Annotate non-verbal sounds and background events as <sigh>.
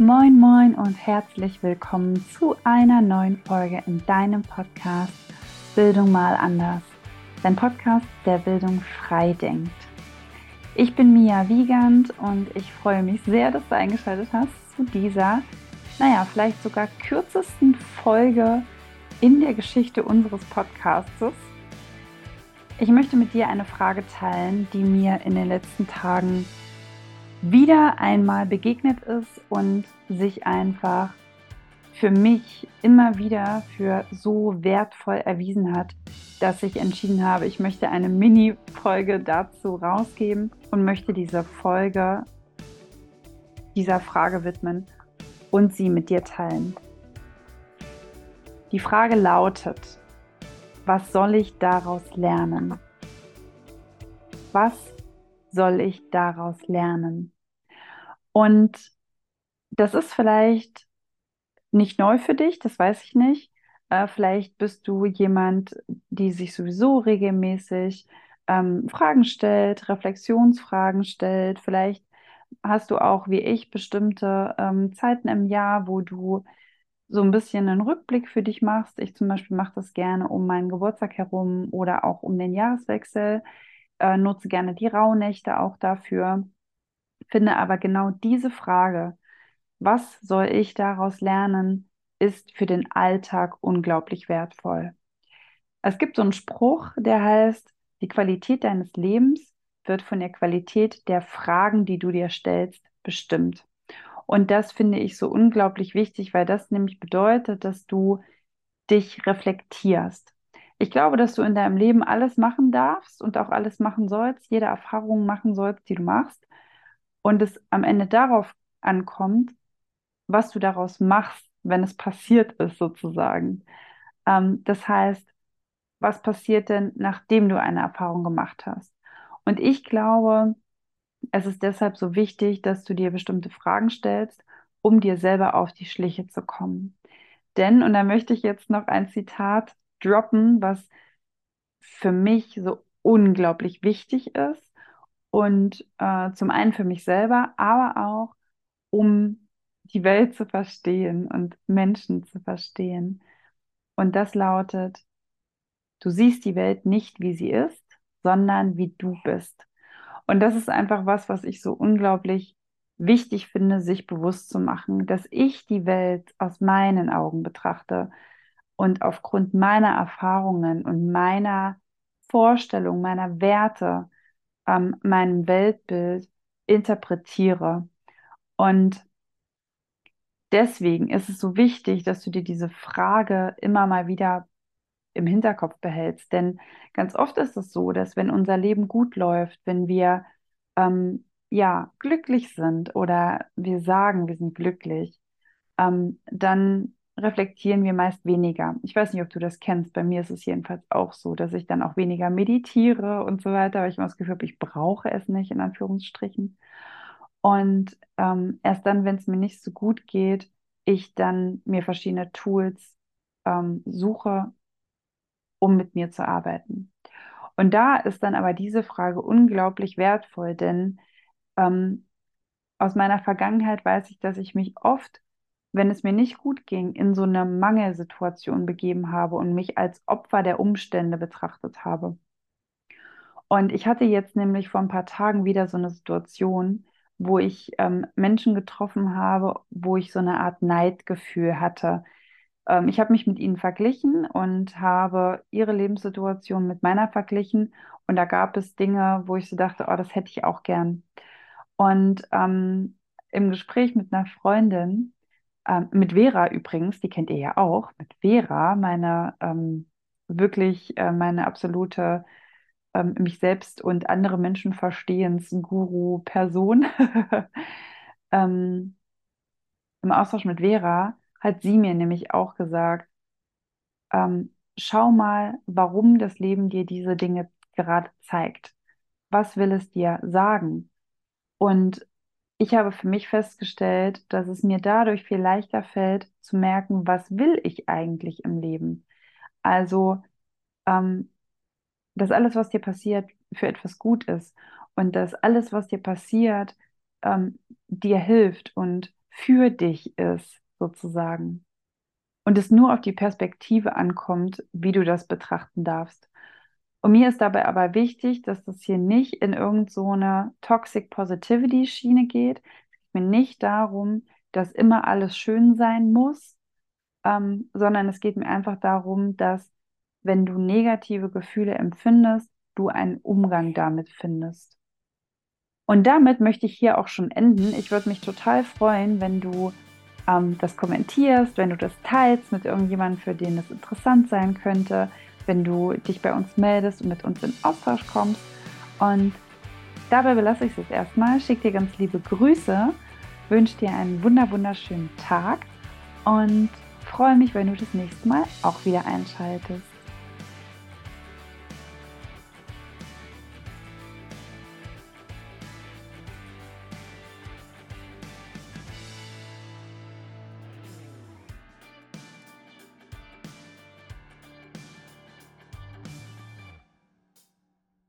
Moin, moin und herzlich willkommen zu einer neuen Folge in deinem Podcast Bildung mal anders. Dein Podcast, der Bildung frei denkt. Ich bin Mia Wiegand und ich freue mich sehr, dass du eingeschaltet hast zu dieser, naja, vielleicht sogar kürzesten Folge in der Geschichte unseres Podcastes. Ich möchte mit dir eine Frage teilen, die mir in den letzten Tagen wieder einmal begegnet ist und sich einfach für mich immer wieder für so wertvoll erwiesen hat, dass ich entschieden habe, ich möchte eine Mini-Folge dazu rausgeben und möchte diese Folge dieser Frage widmen und sie mit dir teilen. Die Frage lautet, was soll ich daraus lernen? Was soll ich daraus lernen? Und das ist vielleicht nicht neu für dich, das weiß ich nicht. Äh, vielleicht bist du jemand, die sich sowieso regelmäßig ähm, Fragen stellt, Reflexionsfragen stellt. Vielleicht hast du auch wie ich bestimmte ähm, Zeiten im Jahr, wo du so ein bisschen einen Rückblick für dich machst. Ich zum Beispiel mache das gerne um meinen Geburtstag herum oder auch um den Jahreswechsel äh, nutze gerne die Rauhnächte auch dafür, finde aber genau diese Frage, was soll ich daraus lernen, ist für den Alltag unglaublich wertvoll. Es gibt so einen Spruch, der heißt, die Qualität deines Lebens wird von der Qualität der Fragen, die du dir stellst, bestimmt. Und das finde ich so unglaublich wichtig, weil das nämlich bedeutet, dass du dich reflektierst. Ich glaube, dass du in deinem Leben alles machen darfst und auch alles machen sollst, jede Erfahrung machen sollst, die du machst. Und es am Ende darauf ankommt, was du daraus machst, wenn es passiert ist, sozusagen. Ähm, das heißt, was passiert denn, nachdem du eine Erfahrung gemacht hast? Und ich glaube, es ist deshalb so wichtig, dass du dir bestimmte Fragen stellst, um dir selber auf die Schliche zu kommen. Denn, und da möchte ich jetzt noch ein Zitat droppen, was für mich so unglaublich wichtig ist. Und äh, zum einen für mich selber, aber auch um die Welt zu verstehen und Menschen zu verstehen. Und das lautet, du siehst die Welt nicht, wie sie ist, sondern wie du bist. Und das ist einfach was, was ich so unglaublich wichtig finde, sich bewusst zu machen, dass ich die Welt aus meinen Augen betrachte und aufgrund meiner Erfahrungen und meiner Vorstellung, meiner Werte, ähm, meinem Weltbild interpretiere. Und deswegen ist es so wichtig, dass du dir diese Frage immer mal wieder im Hinterkopf behältst. Denn ganz oft ist es so, dass wenn unser Leben gut läuft, wenn wir ähm, ja glücklich sind oder wir sagen, wir sind glücklich, ähm, dann reflektieren wir meist weniger. Ich weiß nicht, ob du das kennst. Bei mir ist es jedenfalls auch so, dass ich dann auch weniger meditiere und so weiter, weil ich immer das Gefühl habe, ich brauche es nicht, in Anführungsstrichen. Und ähm, erst dann, wenn es mir nicht so gut geht, ich dann mir verschiedene Tools ähm, suche, um mit mir zu arbeiten. Und da ist dann aber diese Frage unglaublich wertvoll, denn ähm, aus meiner Vergangenheit weiß ich, dass ich mich oft wenn es mir nicht gut ging, in so eine Mangelsituation begeben habe und mich als Opfer der Umstände betrachtet habe. Und ich hatte jetzt nämlich vor ein paar Tagen wieder so eine Situation, wo ich ähm, Menschen getroffen habe, wo ich so eine Art Neidgefühl hatte. Ähm, ich habe mich mit ihnen verglichen und habe ihre Lebenssituation mit meiner verglichen. Und da gab es Dinge, wo ich so dachte, oh, das hätte ich auch gern. Und ähm, im Gespräch mit einer Freundin ähm, mit Vera übrigens, die kennt ihr ja auch, mit Vera, meine ähm, wirklich äh, meine absolute ähm, mich selbst und andere Menschen verstehens Guru-Person. <laughs> ähm, Im Austausch mit Vera hat sie mir nämlich auch gesagt, ähm, schau mal, warum das Leben dir diese Dinge gerade zeigt. Was will es dir sagen? Und ich habe für mich festgestellt, dass es mir dadurch viel leichter fällt zu merken, was will ich eigentlich im Leben. Also, ähm, dass alles, was dir passiert, für etwas gut ist und dass alles, was dir passiert, ähm, dir hilft und für dich ist, sozusagen. Und es nur auf die Perspektive ankommt, wie du das betrachten darfst. Und mir ist dabei aber wichtig, dass das hier nicht in irgendeine so Toxic Positivity Schiene geht. Es geht mir nicht darum, dass immer alles schön sein muss, ähm, sondern es geht mir einfach darum, dass wenn du negative Gefühle empfindest, du einen Umgang damit findest. Und damit möchte ich hier auch schon enden. Ich würde mich total freuen, wenn du ähm, das kommentierst, wenn du das teilst mit irgendjemandem, für den es interessant sein könnte, wenn du dich bei uns meldest und mit uns in Austausch kommst. Und dabei belasse ich es erstmal. Schick dir ganz liebe Grüße, wünsche dir einen wunder wunderschönen Tag und freue mich, wenn du das nächste Mal auch wieder einschaltest.